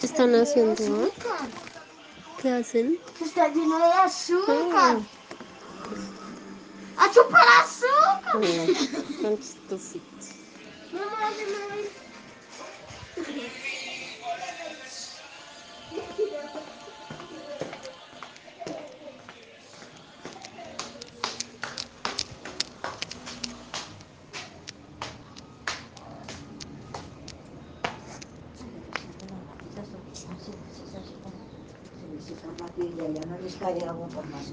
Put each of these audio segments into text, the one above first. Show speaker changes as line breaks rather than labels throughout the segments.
¿Qué están haciendo? ¿Qué hacen?
Está lleno de azúcar.
Ah,
¡A chupar azúcar!
no, tan chistositos.
Mamá, se me va.
Se les hizo rápido y allá no les cae agua por más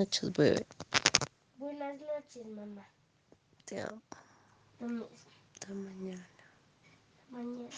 noches, bebé.
Buenas noches, mamá.
Te amo.
Lo mismo.
Hasta mañana.
Mañana.